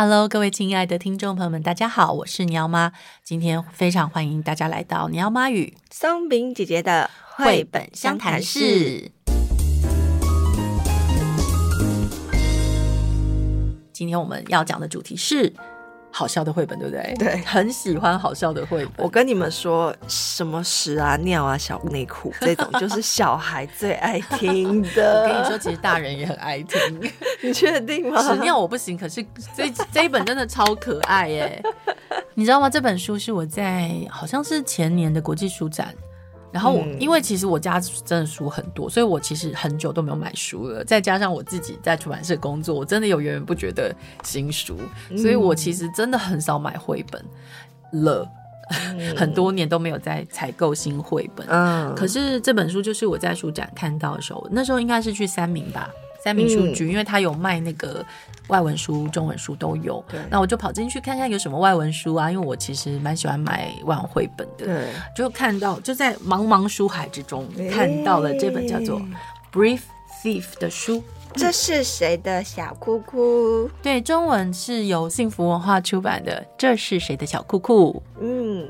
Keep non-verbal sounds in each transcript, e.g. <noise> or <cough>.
Hello，各位亲爱的听众朋友们，大家好，我是尼奥妈。今天非常欢迎大家来到尼奥妈与松饼姐姐的绘本相谈室。今天我们要讲的主题是。好笑的绘本，对不对？对，很喜欢好笑的绘本。我跟你们说，什么屎啊、尿啊、小内裤这种，就是小孩最爱听的。<laughs> 我跟你说，其实大人也很爱听。<laughs> 你确定吗？屎尿我不行，可是这 <laughs> 这一本真的超可爱耶！你知道吗？这本书是我在好像是前年的国际书展。然后我，嗯、因为其实我家真的书很多，所以我其实很久都没有买书了。再加上我自己在出版社工作，我真的有源源不绝的新书，嗯、所以我其实真的很少买绘本了，嗯、<laughs> 很多年都没有在采购新绘本。嗯，可是这本书就是我在书展看到的时候，那时候应该是去三明吧。三民书局，嗯、因为他有卖那个外文书、中文书都有。对，那我就跑进去看看有什么外文书啊，因为我其实蛮喜欢买外文绘本的。对，就看到就在茫茫书海之中看到了这本叫做《Brief Thief》的书。这是谁的小裤裤？对，中文是由幸福文化出版的。这是谁的小裤裤？嗯，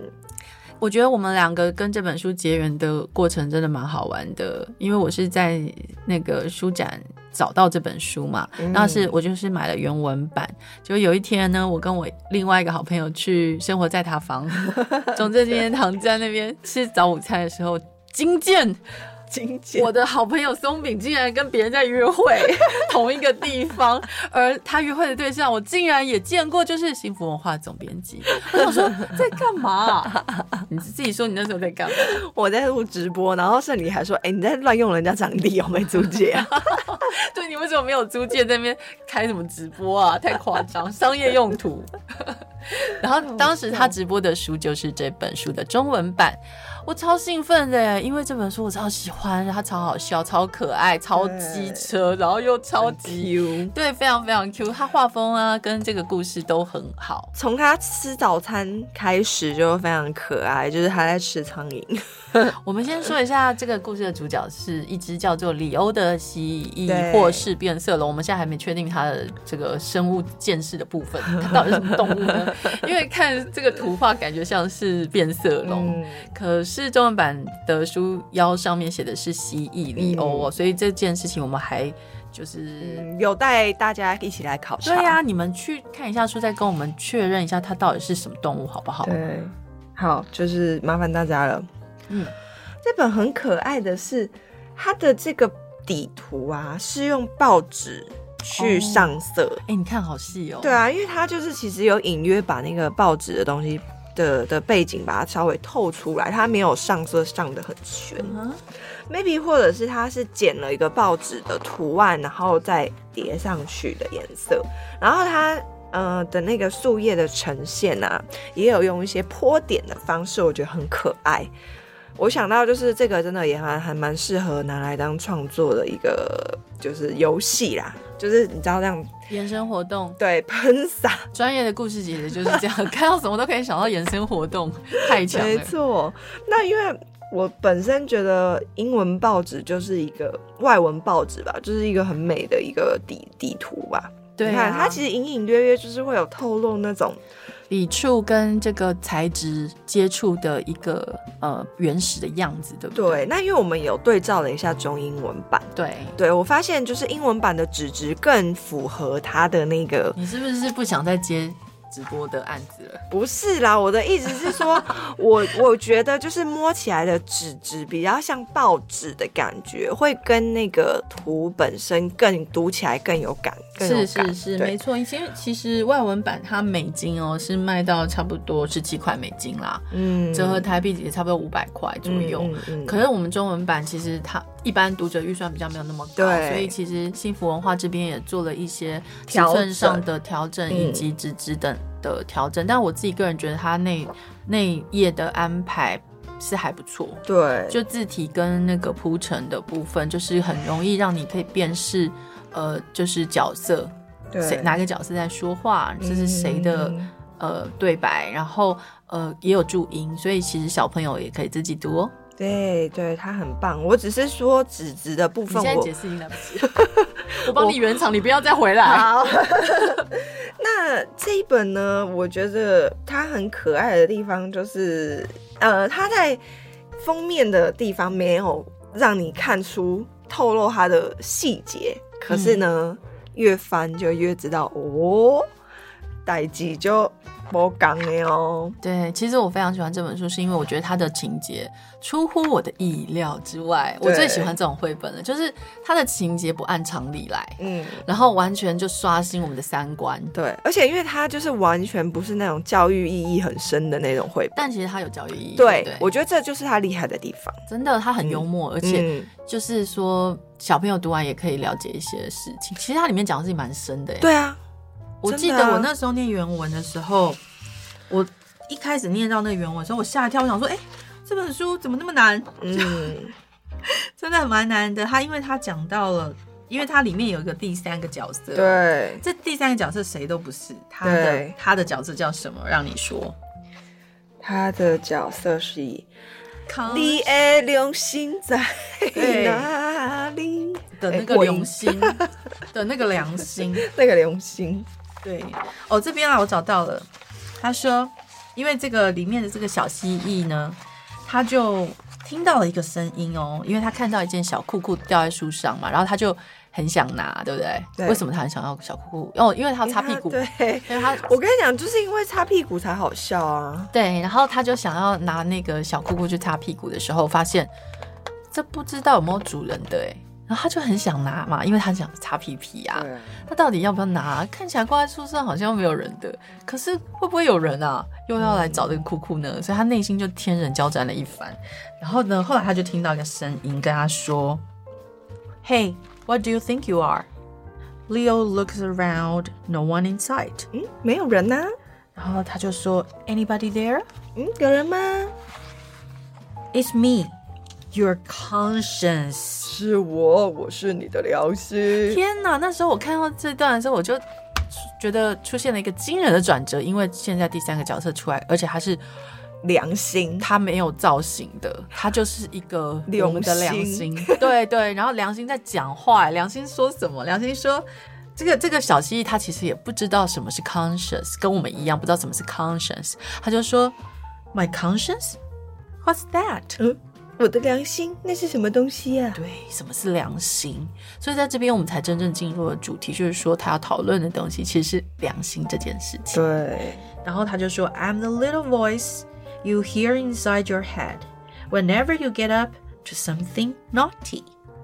我觉得我们两个跟这本书结缘的过程真的蛮好玩的，因为我是在那个书展。找到这本书嘛，那、嗯是我就是买了原文版。就有一天呢，我跟我另外一个好朋友去生活在他房 <laughs> 总之今天躺，在那边吃早午餐的时候，惊见。我的好朋友松饼竟然跟别人在约会，<laughs> 同一个地方，而他约会的对象我竟然也见过，就是幸福文化总编辑。我想说在干嘛？<laughs> 你自己说你那时候在干嘛？我在录直播，然后是你还说，哎、欸，你在乱用人家场地，有没租借啊？<laughs> 对，你为什么没有租借？在那边开什么直播啊？太夸张，商业用途。<laughs> 然后当时他直播的书就是这本书的中文版。我超兴奋的，因为这本书我超喜欢，它超好笑、超可爱、超机车，然后又超级 Q，对，非常非常 Q。他画风啊，跟这个故事都很好。从他吃早餐开始就非常可爱，就是他在吃苍蝇。<laughs> 我们先说一下这个故事的主角是一只叫做里欧的蜥蜴或是变色龙。我们现在还没确定它的这个生物见识的部分，<laughs> 它到底是什么动物呢？因为看这个图画，感觉像是变色龙，嗯、可是。中文版的书腰上面写的是蜥蜴里欧哦，所以这件事情我们还就是有带大家一起来考察。对呀，你们去看一下书，再跟我们确认一下它到底是什么动物，好不好？对，好，就是麻烦大家了。嗯，这本很可爱的是它的这个底图啊，是用报纸去上色。哎，你看好细哦。对啊，因为它就是其实有隐约把那个报纸的东西。的的背景把它稍微透出来，它没有上色上的很全，maybe 或者是它是剪了一个报纸的图案，然后再叠上去的颜色，然后它呃的那个树叶的呈现啊，也有用一些泼点的方式，我觉得很可爱。我想到就是这个真的也还还蛮适合拿来当创作的一个就是游戏啦，就是你知道这样。延伸活动，对，<laughs> 喷洒专业的故事姐姐就是这样，看到什么都可以想到延伸活动，<laughs> 太强了。没错，那因为我本身觉得英文报纸就是一个外文报纸吧，就是一个很美的一个底底图吧。对啊，你看它其实隐隐约约就是会有透露那种。笔触跟这个材质接触的一个呃原始的样子，对不对？对，那因为我们有对照了一下中英文版，对，对我发现就是英文版的纸质更符合它的那个。你是不是不想再接？直播的案子了，不是啦，我的意思是说，<laughs> 我我觉得就是摸起来的纸质比较像报纸的感觉，会跟那个图本身更读起来更有感，更有感。是是是，对。没错。其实其实外文版它美金哦是卖到差不多十七块美金啦，嗯，折合台币也差不多五百块左右。嗯嗯嗯、可是我们中文版其实它一般读者预算比较没有那么高，对。所以其实幸福文化这边也做了一些尺寸上的调整以及纸质等。的调整，但我自己个人觉得它那那页的安排是还不错，对，就字体跟那个铺陈的部分，就是很容易让你可以辨识，呃，就是角色，对，谁哪个角色在说话，这是谁的、嗯、呃对白，然后呃也有注音，所以其实小朋友也可以自己读哦。对对，他很棒。我只是说纸质的部分我，我现在解释已经来不及了。我帮你圆场，你不要再回来。好。<laughs> 那这一本呢？我觉得它很可爱的地方就是，呃，它在封面的地方没有让你看出透露它的细节，可是呢，嗯、越翻就越知道哦，代志就。不讲的哦，对，其实我非常喜欢这本书，是因为我觉得它的情节出乎我的意料之外。我最喜欢这种绘本了，就是它的情节不按常理来，嗯，然后完全就刷新我们的三观。对，而且因为它就是完全不是那种教育意义很深的那种绘本，但其实它有教育意义。对，对我觉得这就是它厉害的地方。真的，它很幽默，嗯、而且就是说小朋友读完也可以了解一些事情。其实它里面讲的事情蛮深的。对啊。我记得我那时候念原文的时候，我一开始念到那原文的时候，我吓一跳，我想说，哎、欸，这本书怎么那么难？嗯，<laughs> 真的蛮难的。他因为他讲到了，因为它里面有一个第三个角色，对，这第三个角色谁都不是，他的他的角色叫什么？让你说，他的角色是以你的良心在哪里的那个良心 <laughs> 的那个良心，那个良心。对哦，这边啊，我找到了。他说，因为这个里面的这个小蜥蜴呢，他就听到了一个声音哦，因为他看到一件小裤裤掉在树上嘛，然后他就很想拿，对不对？对。为什么他很想要小裤裤？哦，因为他要擦屁股。对，因为他，我跟你讲，就是因为擦屁股才好笑啊。对，然后他就想要拿那个小裤裤去擦屁股的时候，发现这不知道有没有主人的哎。然后他就很想拿嘛，因为他想擦屁屁啊。他到底要不要拿？看起来挂在树上好像没有人的，可是会不会有人啊？又要来找这个酷酷呢？嗯、所以他内心就天人交战了一番。然后呢，后来他就听到一个声音跟他说：“Hey, what do you think you are?” Leo looks around, no one in sight. 嗯，没有人啊。然后他就说：“Anybody there?” 嗯，有人吗？It's me. Your conscience 是我，我是你的良心。天哪！那时候我看到这段的时候，我就觉得出现了一个惊人的转折，因为现在第三个角色出来，而且他是良心，他没有造型的，他就是一个我们的良心。<laughs> 对对，然后良心在讲话，良心说什么？良心说，这个这个小蜥蜴他其实也不知道什么是 conscience，跟我们一样不知道什么是 conscience，他就说 My conscience，What's that？<laughs> 嗯我的良心，那是什么东西呀？对，什么是良心？所以在这边我们才真正进入了主题，就是说他要讨论的东西其实是良心这件事情。对，然后他就说：“I'm the little voice you hear inside your head whenever you get up to something naughty。”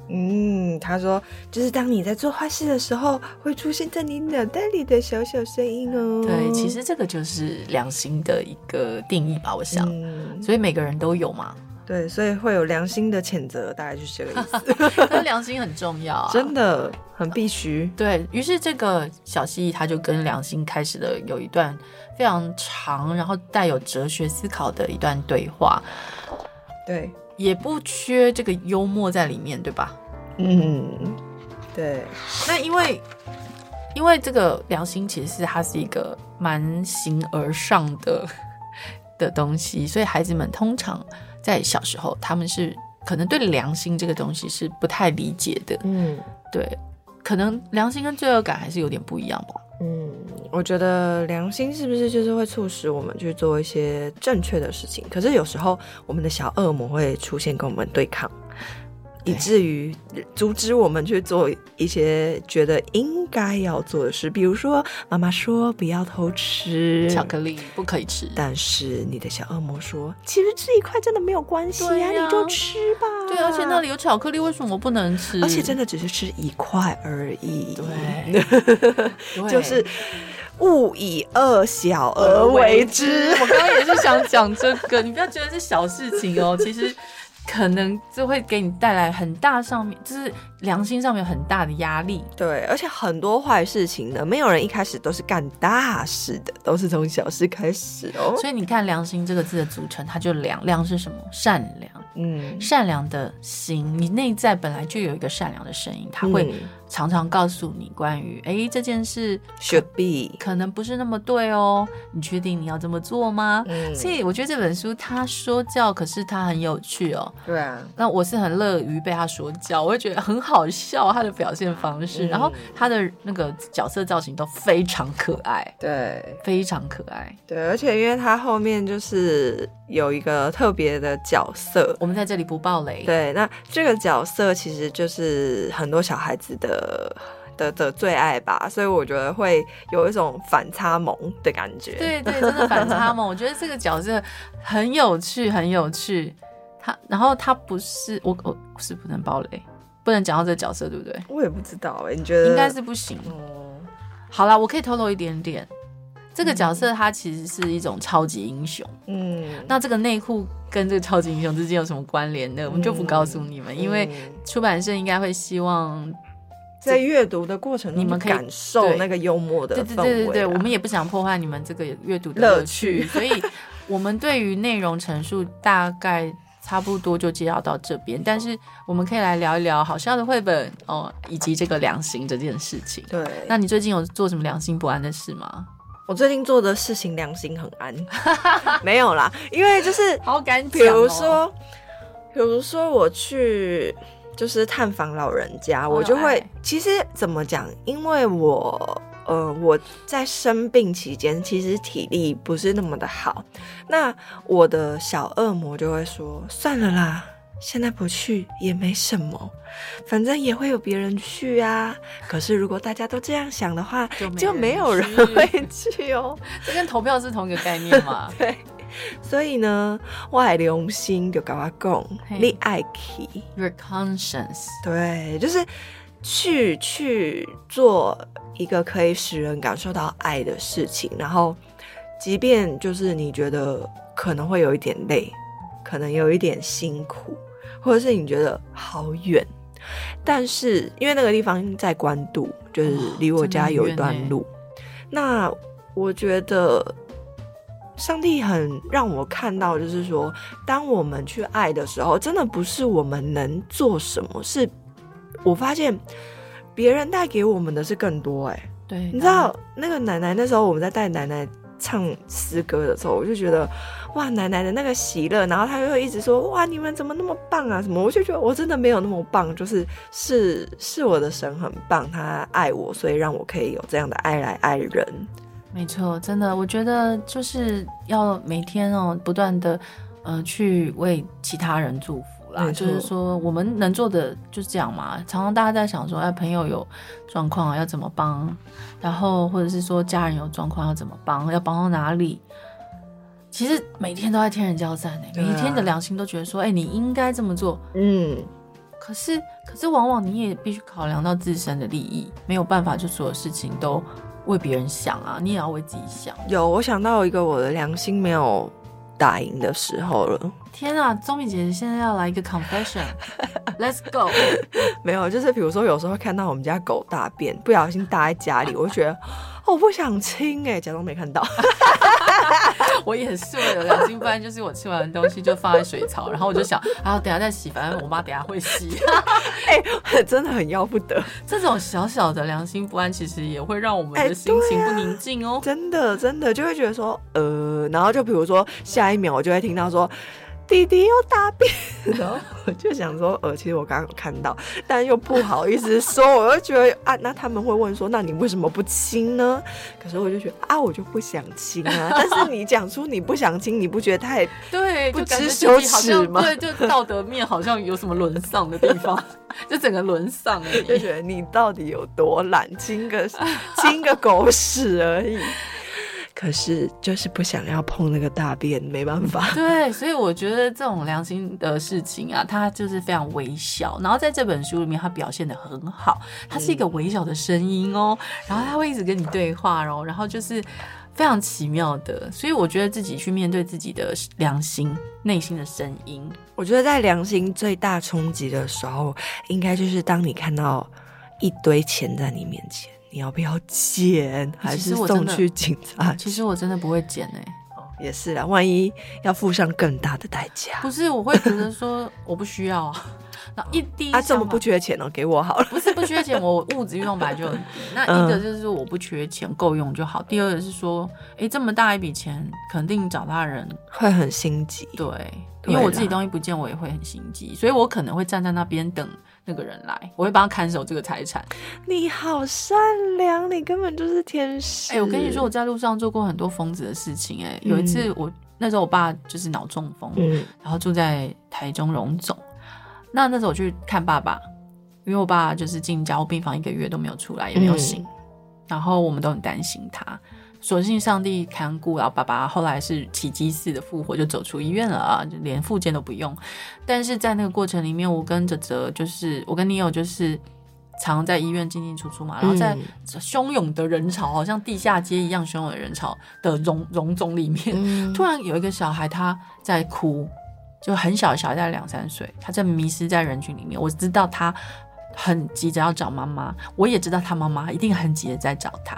嗯，他说就是当你在做坏事的时候，会出现在你脑袋里的小小声音哦。对，其实这个就是良心的一个定义吧，我想。嗯，所以每个人都有嘛。对，所以会有良心的谴责，大概就是这个意思。<laughs> 但良心很重要啊，真的很必须。对，于是，这个小蜥蜴他就跟良心开始了有一段非常长，然后带有哲学思考的一段对话。对，也不缺这个幽默在里面，对吧？嗯，对。那因为，因为这个良心其实是它是一个蛮形而上的 <laughs> 的东西，所以孩子们通常。在小时候，他们是可能对良心这个东西是不太理解的。嗯，对，可能良心跟罪恶感还是有点不一样吧。嗯，我觉得良心是不是就是会促使我们去做一些正确的事情？可是有时候我们的小恶魔会出现跟我们对抗。以至于阻止我们去做一些觉得应该要做的事，比如说妈妈说不要偷吃巧克力，不可以吃。但是你的小恶魔说，其实吃一块真的没有关系啊，啊，你就吃吧。对，而且那里有巧克力，为什么不能吃？而且真的只是吃一块而已。对，<laughs> 就是勿以恶小而为之。<laughs> 我刚刚也是想讲这个，你不要觉得是小事情哦，其实。可能就会给你带来很大上面，就是良心上面有很大的压力。对，而且很多坏事情呢，没有人一开始都是干大事的，都是从小事开始哦。所以你看“良心”这个字的组成，它就良，良是什么？善良。嗯，善良的心，你内在本来就有一个善良的声音，它会常常告诉你关于哎、嗯、这件事 should be 可能不是那么对哦，你确定你要这么做吗？嗯，所以我觉得这本书他说教，可是他很有趣哦。对啊，那我是很乐于被他说教，我会觉得很好笑他的表现方式，嗯、然后他的那个角色造型都非常可爱，对，非常可爱，对，而且因为他后面就是有一个特别的角色。我们在这里不爆雷。对，那这个角色其实就是很多小孩子的的的最爱吧，所以我觉得会有一种反差萌的感觉。对对，真的反差萌。<laughs> 我觉得这个角色很有趣，很有趣。他，然后他不是我，我是不能爆雷，不能讲到这个角色，对不对？我也不知道哎，你觉得应该是不行。哦，好啦，我可以透露一点点。这个角色他其实是一种超级英雄，嗯，那这个内裤跟这个超级英雄之间有什么关联呢？嗯、我们就不告诉你们，嗯、因为出版社应该会希望在阅读的过程中你们可以感受那个幽默的氛围。对对对对对，我们也不想破坏你们这个阅读的乐趣，乐趣所以 <laughs> 我们对于内容陈述大概差不多就介绍到这边，但是我们可以来聊一聊好笑的绘本哦，以及这个良心这件事情。对，那你最近有做什么良心不安的事吗？我最近做的事情良心很安，<laughs> 没有啦，因为就是 <laughs> 好敢讲，比如说，比如说我去就是探访老人家，我就会其实怎么讲？因为我呃我在生病期间其实体力不是那么的好，那我的小恶魔就会说算了啦。现在不去也没什么，反正也会有别人去啊。可是如果大家都这样想的话，就没有人会去哦。<laughs> 这跟投票是同一个概念嘛？<laughs> 对。所以呢，我爱良心就跟我讲，你爱去，Your conscience。对，就是去去做一个可以使人感受到爱的事情，然后，即便就是你觉得可能会有一点累，可能有一点辛苦。或者是你觉得好远，但是因为那个地方在关渡，就是离我家有一段路。那我觉得上帝很让我看到，就是说，当我们去爱的时候，真的不是我们能做什么，是我发现别人带给我们的是更多。哎，对，你知道那个奶奶那时候我们在带奶奶唱诗歌的时候，我就觉得。哇，奶奶的那个喜乐，然后他又会一直说：“哇，你们怎么那么棒啊？”什么？我就觉得我真的没有那么棒，就是是是我的神很棒，他爱我，所以让我可以有这样的爱来爱人。没错，真的，我觉得就是要每天哦，不断的呃去为其他人祝福啦。就是说，我们能做的就是这样嘛。常常大家在想说，哎，朋友有状况要怎么帮？然后或者是说家人有状况要怎么帮？要帮到哪里？其实每天都在天人交战呢，每一天的良心都觉得说，哎、欸，你应该这么做。嗯，可是，可是往往你也必须考量到自身的利益，没有办法就所有事情都为别人想啊，你也要为自己想。有，我想到一个我的良心没有打赢的时候了。天啊，宗米姐姐现在要来一个 confession，Let's <laughs> go。没有，就是比如说有时候看到我们家狗大便，不小心搭在家里，我就觉得哦。我不想亲哎，假装没看到。<laughs> <laughs> <laughs> 我也是我有良心，不然就是我吃完东西就放在水槽，然后我就想，啊，等下再洗，反正我妈等下会洗。<laughs> 哎、欸，<laughs> 真的很要不得。这种小小的良心不安，其实也会让我们的心情不宁静哦、喔欸啊。真的，真的就会觉得说，呃，然后就比如说下一秒，我就会听到说。弟弟又大便，<laughs> 然后我就想说，呃，其实我刚刚有看到，但又不好意思说，<laughs> 我就觉得啊，那他们会问说，那你为什么不亲呢？可是我就觉得啊，我就不想亲啊。<laughs> 但是你讲出你不想亲，你不觉得太对，不知羞耻吗？对，就道德面好像有什么沦丧的地方，就整个沦丧就觉得你到底有多懒，亲个亲个狗屎而已。可是就是不想要碰那个大便，没办法。<laughs> 对，所以我觉得这种良心的事情啊，它就是非常微小。然后在这本书里面，它表现的很好，它是一个微小的声音哦，然后它会一直跟你对话哦，然后就是非常奇妙的。所以我觉得自己去面对自己的良心、内心的声音，我觉得在良心最大冲击的时候，应该就是当你看到一堆钱在你面前。你要不要捡？还是送去警察？其实我真的不会捡哎、欸。也是啊，万一要付上更大的代价，不是？我会觉得说我不需要啊。那一滴他这么不缺钱哦，给我好了。<laughs> 不是不缺钱，我物质欲望本来就很低。那 <laughs> 一个就是我不缺钱，够用就好。第二个是说，哎，这么大一笔钱，肯定找他人会很心急。对，因为我自己东西不见，我也会很心急，所以我可能会站在那边等那个人来，我会帮他看守这个财产。你好善良，你根本就是天使。哎，我跟你说，我在路上做过很多疯子的事情。哎，有一次我那时候我爸就是脑中风，嗯，然后住在台中荣总。那那时候我去看爸爸，因为我爸就是进加护病房一个月都没有出来，也没有醒，嗯、然后我们都很担心他。所幸上帝看顾，然后爸爸后来是奇迹似的复活，就走出医院了啊，就连复健都不用。但是在那个过程里面，我跟哲哲就是我跟你有就是常在医院进进出出嘛，然后在汹涌的人潮，好像地下街一样汹涌的人潮的荣荣总里面，嗯、突然有一个小孩他在哭。就很小小，大概两三岁，他正迷失在人群里面。我知道他很急着要找妈妈，我也知道他妈妈一定很急着在找他，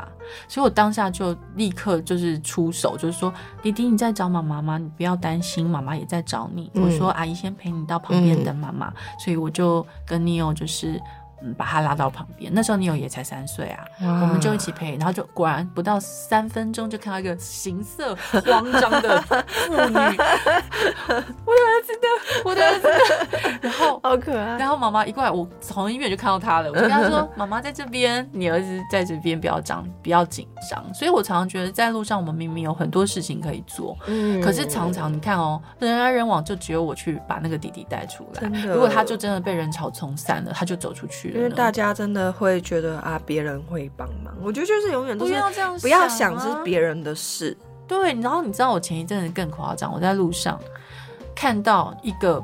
所以我当下就立刻就是出手，就是说：“弟弟，你在找妈妈吗？你不要担心，妈妈也在找你。嗯”我说：“阿姨先陪你到旁边等妈妈。嗯”所以我就跟 Neo 就是。嗯，把他拉到旁边。那时候你有也才三岁啊，我们就一起陪。然后就果然不到三分钟，就看到一个形色慌张的妇女。<laughs> 我的儿子的，我的儿子的。然后 <laughs> 好可爱。然后妈妈一过来，我从医院就看到他了。我就跟他说：“ <laughs> 妈妈在这边，你儿子在这边，不要张，不要紧张。”所以我常常觉得，在路上我们明明有很多事情可以做，嗯，可是常常你看哦，人来人往，就只有我去把那个弟弟带出来。的如果他就真的被人潮冲散了，他就走出去。因为大家真的会觉得啊，别人会帮忙。我觉得就是永远都是不要这样，啊，不要想是别人的事。对，然后你知道我前一阵子更夸张，我在路上看到一个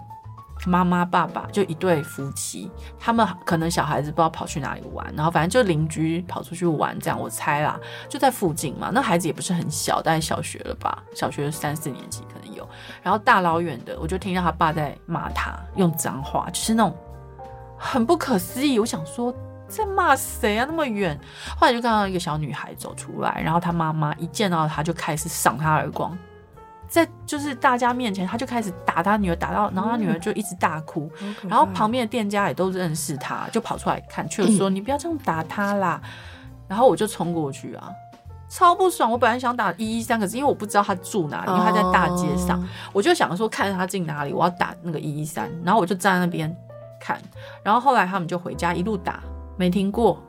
妈妈爸爸，就一对夫妻，他们可能小孩子不知道跑去哪里玩，然后反正就邻居跑出去玩，这样我猜啦，就在附近嘛。那孩子也不是很小，大概小学了吧，小学三四年级可能有。然后大老远的，我就听到他爸在骂他，用脏话，就是那种。很不可思议，我想说在骂谁啊？那么远，后来就看到一个小女孩走出来，然后她妈妈一见到她就开始赏她耳光，在就是大家面前，她就开始打她女儿，打到然后她女儿就一直大哭，嗯、然后旁边的店家也都认识她，就跑出来看，却说、嗯、你不要这样打她啦。然后我就冲过去啊，超不爽。我本来想打一一三，可是因为我不知道她住哪里，因为她在大街上，哦、我就想说看她进哪里，我要打那个一一三。然后我就站在那边。看，然后后来他们就回家，一路打，没停过，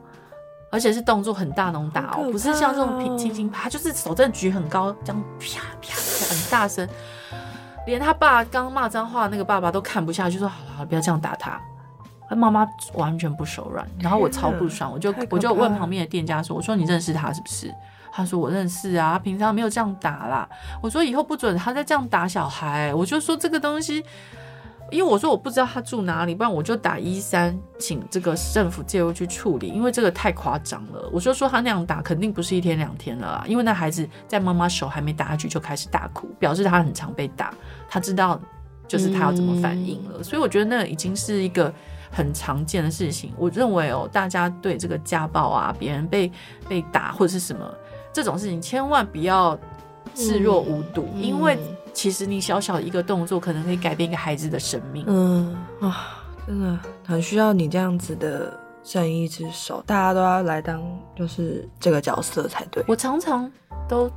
而且是动作很大那种打哦，不是像这种平轻轻拍，就是手真的举很高，这样啪啪啪很大声，连他爸刚骂脏话那个爸爸都看不下去，说好了好了，不要这样打他。他妈妈完全不手软，然后我超不爽，我就我就问旁边的店家说，我说你认识他是不是？他说我认识啊，他平常没有这样打啦。我说以后不准他再这样打小孩，我就说这个东西。因为我说我不知道他住哪里，不然我就打一三，请这个政府介入去处理。因为这个太夸张了，我就说他那样打肯定不是一天两天了啦。因为那孩子在妈妈手还没打下去就开始大哭，表示他很常被打，他知道就是他要怎么反应了。嗯、所以我觉得那已经是一个很常见的事情。我认为哦，大家对这个家暴啊，别人被被打或者是什么这种事情，千万不要视若无睹，嗯、因为。其实你小小的一个动作，可能可以改变一个孩子的生命。嗯啊，真的很需要你这样子的正义之手，大家都要来当就是这个角色才对。我常常都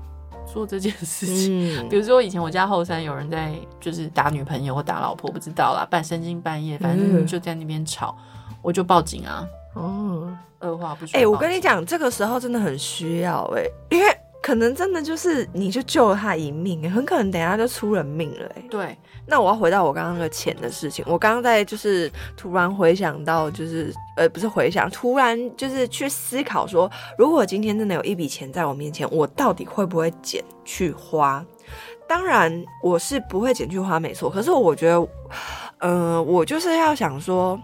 做这件事情，嗯、比如说以前我家后山有人在就是打女朋友或打老婆，不知道啦，半深更半夜，反正就在那边吵，嗯、我就报警啊。哦，二话不说。哎、欸，我跟你讲，这个时候真的很需要哎、欸，因为。可能真的就是你就救了他一命，很可能等下就出人命了。对，那我要回到我刚刚那个钱的事情。我刚刚在就是突然回想到，就是呃，不是回想，突然就是去思考说，如果今天真的有一笔钱在我面前，我到底会不会捡去花？当然我是不会捡去花，没错。可是我觉得，嗯、呃，我就是要想说。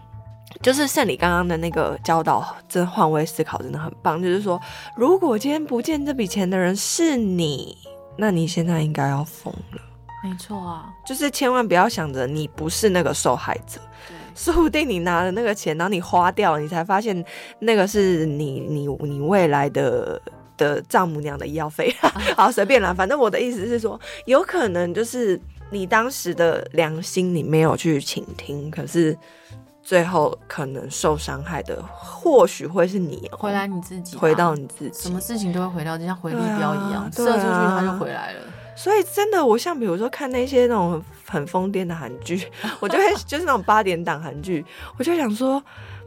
就是像你刚刚的那个教导，真换位思考真的很棒。就是说，如果今天不见这笔钱的人是你，那你现在应该要疯了。没错啊，就是千万不要想着你不是那个受害者，对说不定你拿了那个钱，然后你花掉了，你才发现那个是你你你未来的的丈母娘的医药费。<laughs> 好，随便啦，反正我的意思是说，有可能就是你当时的良心你没有去倾听，可是。最后可能受伤害的，或许会是你、喔、回来你自己、啊，回到你自己，什么事情都会回到，就像回力镖一样，射、出去它就回来了。所以真的，我像比如说看那些那种很疯癫的韩剧，<laughs> 我就会 <laughs> 就是那种八点档韩剧，我就想说，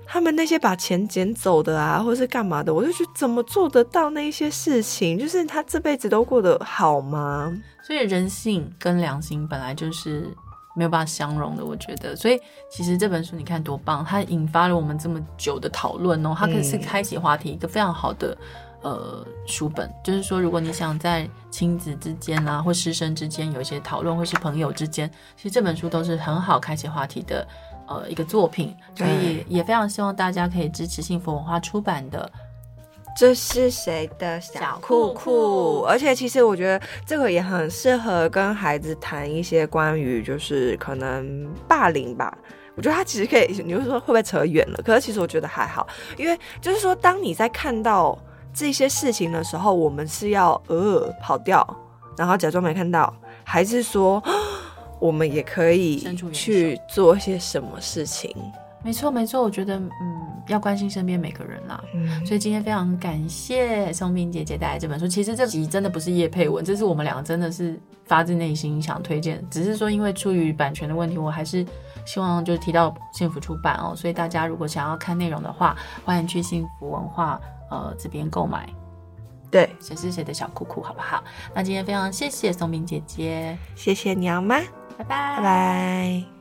他们那些把钱捡走的啊，或者是干嘛的，我就觉得怎么做得到那一些事情？就是他这辈子都过得好吗？所以人性跟良心本来就是。没有办法相容的，我觉得，所以其实这本书你看多棒，它引发了我们这么久的讨论哦，它可以是开启话题一个非常好的呃书本，就是说如果你想在亲子之间啊，或师生之间有一些讨论，或是朋友之间，其实这本书都是很好开启话题的呃一个作品，所以也非常希望大家可以支持幸福文化出版的。这是谁的小裤裤？而且其实我觉得这个也很适合跟孩子谈一些关于就是可能霸凌吧。我觉得他其实可以，你会说会不会扯远了？可是其实我觉得还好，因为就是说，当你在看到这些事情的时候，我们是要呃跑掉，然后假装没看到，还是说 <gasps> 我们也可以去做一些什么事情？没错，没错，我觉得，嗯，要关心身边每个人啦。嗯，所以今天非常感谢松饼姐姐带来这本书。其实这集真的不是叶佩文，这是我们两个真的是发自内心想推荐。只是说，因为出于版权的问题，我还是希望就是提到幸福出版哦。所以大家如果想要看内容的话，欢迎去幸福文化呃这边购买。对，谁是谁的小裤裤，好不好？那今天非常谢谢松饼姐姐，谢谢你好吗？拜拜，拜拜。